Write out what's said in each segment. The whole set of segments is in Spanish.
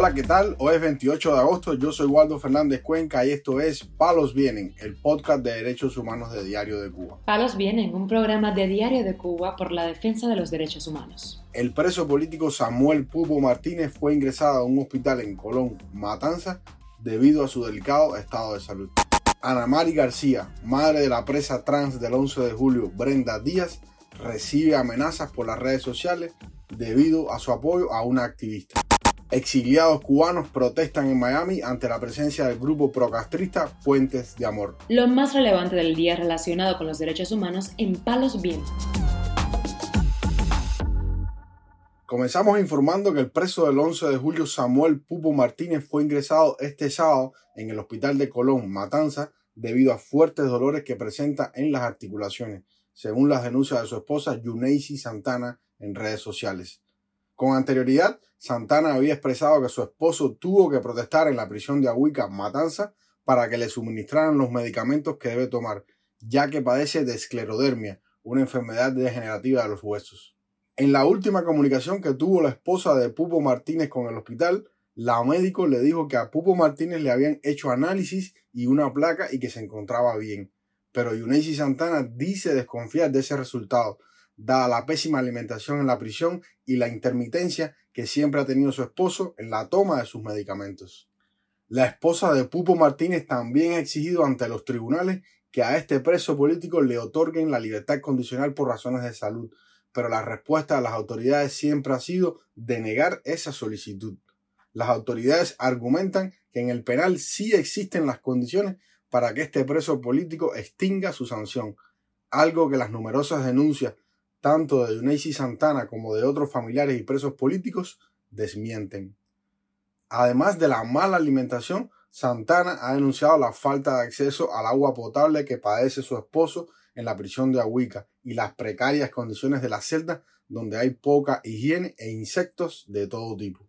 Hola, ¿qué tal? Hoy es 28 de agosto, yo soy Waldo Fernández Cuenca y esto es Palos Vienen, el podcast de derechos humanos de Diario de Cuba. Palos Vienen, un programa de Diario de Cuba por la defensa de los derechos humanos. El preso político Samuel Pupo Martínez fue ingresado a un hospital en Colón, Matanza, debido a su delicado estado de salud. Ana Mari García, madre de la presa trans del 11 de julio, Brenda Díaz, recibe amenazas por las redes sociales debido a su apoyo a una activista. Exiliados cubanos protestan en Miami ante la presencia del grupo procastrista Puentes de Amor. Lo más relevante del día relacionado con los derechos humanos en Palos Vientos. Comenzamos informando que el preso del 11 de julio Samuel Pupo Martínez fue ingresado este sábado en el hospital de Colón, Matanza, debido a fuertes dolores que presenta en las articulaciones, según las denuncias de su esposa Yuneisi Santana en redes sociales. Con anterioridad, Santana había expresado que su esposo tuvo que protestar en la prisión de Ahuica, Matanza, para que le suministraran los medicamentos que debe tomar, ya que padece de esclerodermia, una enfermedad degenerativa de los huesos. En la última comunicación que tuvo la esposa de Pupo Martínez con el hospital, la médico le dijo que a Pupo Martínez le habían hecho análisis y una placa y que se encontraba bien. Pero Yuneisi Santana dice desconfiar de ese resultado, dada la pésima alimentación en la prisión y la intermitencia que siempre ha tenido su esposo en la toma de sus medicamentos. La esposa de Pupo Martínez también ha exigido ante los tribunales que a este preso político le otorguen la libertad condicional por razones de salud, pero la respuesta de las autoridades siempre ha sido denegar esa solicitud. Las autoridades argumentan que en el penal sí existen las condiciones para que este preso político extinga su sanción, algo que las numerosas denuncias tanto de Yuneisi Santana como de otros familiares y presos políticos, desmienten. Además de la mala alimentación, Santana ha denunciado la falta de acceso al agua potable que padece su esposo en la prisión de Ahuica y las precarias condiciones de la celda donde hay poca higiene e insectos de todo tipo.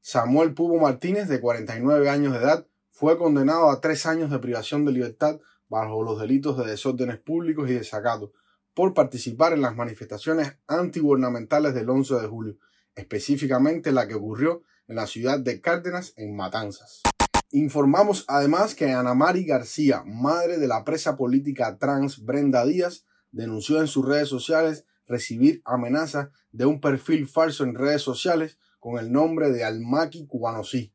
Samuel Pubo Martínez, de 49 años de edad, fue condenado a tres años de privación de libertad bajo los delitos de desórdenes públicos y desacato, por participar en las manifestaciones antigubernamentales del 11 de julio, específicamente la que ocurrió en la ciudad de Cárdenas, en Matanzas. Informamos además que Ana Mari García, madre de la presa política trans Brenda Díaz, denunció en sus redes sociales recibir amenazas de un perfil falso en redes sociales con el nombre de Almaki Cubanosí.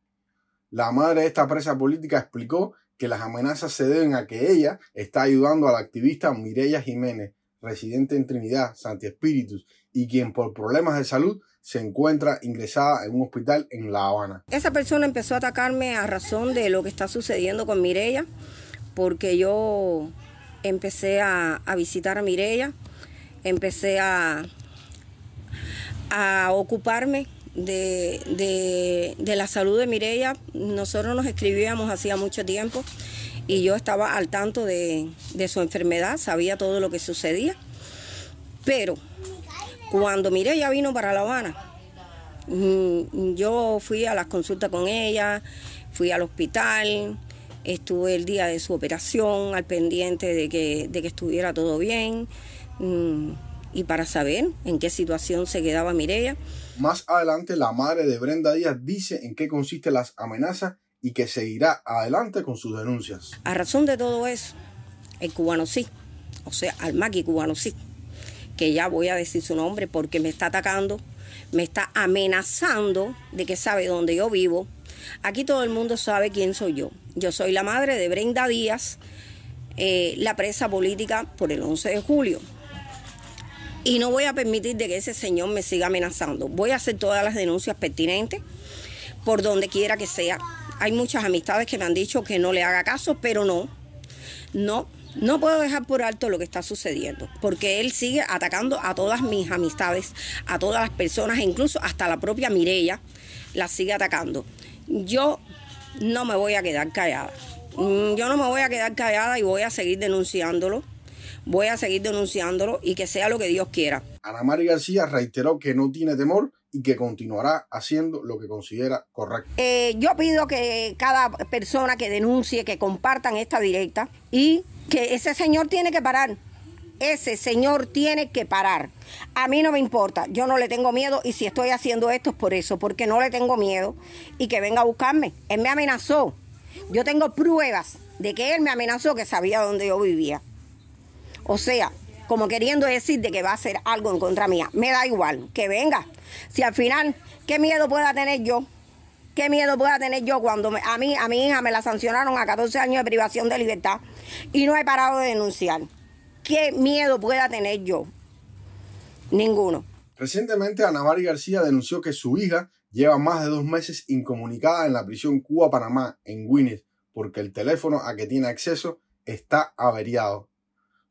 La madre de esta presa política explicó que las amenazas se deben a que ella está ayudando a la activista Mireya Jiménez, residente en Trinidad, Santi Espíritus, y quien por problemas de salud se encuentra ingresada en un hospital en La Habana. Esa persona empezó a atacarme a razón de lo que está sucediendo con Mireya, porque yo empecé a, visitar a Mireya, empecé a, ocuparme de, de, la salud de Mireya. Nosotros nos escribíamos hacía mucho tiempo y yo estaba al tanto de, su enfermedad, sabía todo lo que sucedía. Pero cuando Mireya vino para La Habana, mm, yo fui a las consultas con ella, fui al hospital, estuve el día de su operación al pendiente de que, de que estuviera todo bien mm, y para saber en qué situación se quedaba Mireya. Más adelante, la madre de Brenda Díaz dice en qué consisten las amenazas y que seguirá adelante con sus denuncias. A razón de todo eso, el cubano sí, o sea, al maqui cubano sí, que ya voy a decir su nombre porque me está atacando, me está amenazando de que sabe dónde yo vivo. Aquí todo el mundo sabe quién soy yo. Yo soy la madre de Brenda Díaz, eh, la presa política por el 11 de julio. Y no voy a permitir de que ese señor me siga amenazando. Voy a hacer todas las denuncias pertinentes por donde quiera que sea hay muchas amistades que me han dicho que no le haga caso, pero no, no, no puedo dejar por alto lo que está sucediendo, porque él sigue atacando a todas mis amistades, a todas las personas, incluso hasta la propia Mirella la sigue atacando. Yo no me voy a quedar callada. Mm, yo no me voy a quedar callada y voy a seguir denunciándolo. Voy a seguir denunciándolo y que sea lo que Dios quiera. Ana María García reiteró que no tiene temor y que continuará haciendo lo que considera correcto. Eh, yo pido que cada persona que denuncie, que compartan esta directa y que ese señor tiene que parar. Ese señor tiene que parar. A mí no me importa, yo no le tengo miedo y si estoy haciendo esto es por eso, porque no le tengo miedo y que venga a buscarme. Él me amenazó. Yo tengo pruebas de que él me amenazó que sabía dónde yo vivía. O sea, como queriendo decir de que va a hacer algo en contra mía. Me da igual, que venga. Si al final, ¿qué miedo pueda tener yo? ¿Qué miedo pueda tener yo cuando a mí, a mi hija me la sancionaron a 14 años de privación de libertad y no he parado de denunciar? ¿Qué miedo pueda tener yo? Ninguno. Recientemente, Ana María García denunció que su hija lleva más de dos meses incomunicada en la prisión Cuba-Panamá, en Winnet, porque el teléfono a que tiene acceso está averiado.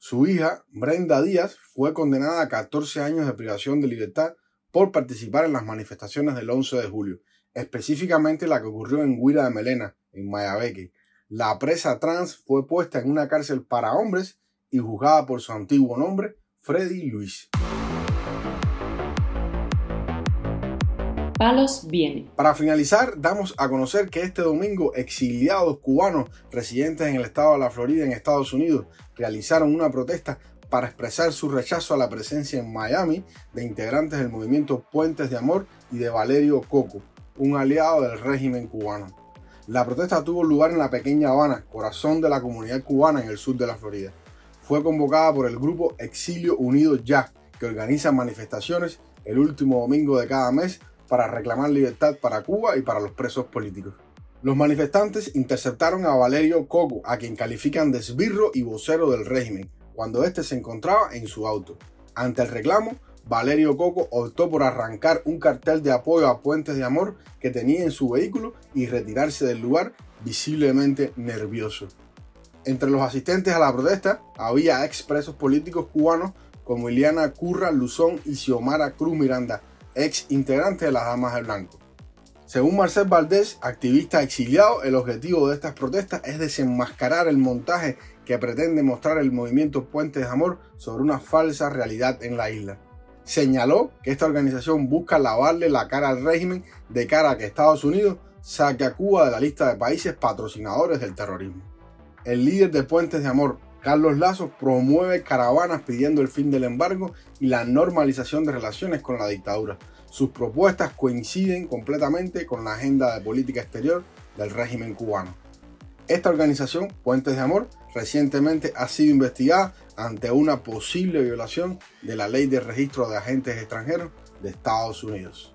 Su hija, Brenda Díaz, fue condenada a 14 años de privación de libertad por participar en las manifestaciones del 11 de julio, específicamente la que ocurrió en Huira de Melena, en Mayabeque. La presa trans fue puesta en una cárcel para hombres y juzgada por su antiguo nombre, Freddy Luis. Palos viene. Para finalizar, damos a conocer que este domingo exiliados cubanos residentes en el estado de la Florida en Estados Unidos realizaron una protesta para expresar su rechazo a la presencia en Miami de integrantes del movimiento Puentes de Amor y de Valerio Coco, un aliado del régimen cubano. La protesta tuvo lugar en la pequeña Habana, corazón de la comunidad cubana en el sur de la Florida fue convocada por el grupo Exilio Unido Ya, que organiza manifestaciones el último domingo de cada mes para reclamar libertad para Cuba y para los presos políticos. Los manifestantes interceptaron a Valerio Coco, a quien califican de esbirro y vocero del régimen, cuando éste se encontraba en su auto. Ante el reclamo, Valerio Coco optó por arrancar un cartel de apoyo a Puentes de Amor que tenía en su vehículo y retirarse del lugar visiblemente nervioso. Entre los asistentes a la protesta había expresos políticos cubanos como Iliana Curra Luzón y Xiomara Cruz Miranda, ex integrante de las Damas de Blanco. Según Marcel Valdés, activista exiliado, el objetivo de estas protestas es desenmascarar el montaje que pretende mostrar el movimiento Puentes de Amor sobre una falsa realidad en la isla. Señaló que esta organización busca lavarle la cara al régimen de cara a que Estados Unidos saque a Cuba de la lista de países patrocinadores del terrorismo. El líder de Puentes de Amor, Carlos Lazo, promueve caravanas pidiendo el fin del embargo y la normalización de relaciones con la dictadura. Sus propuestas coinciden completamente con la agenda de política exterior del régimen cubano. Esta organización, Puentes de Amor, recientemente ha sido investigada ante una posible violación de la ley de registro de agentes extranjeros de Estados Unidos.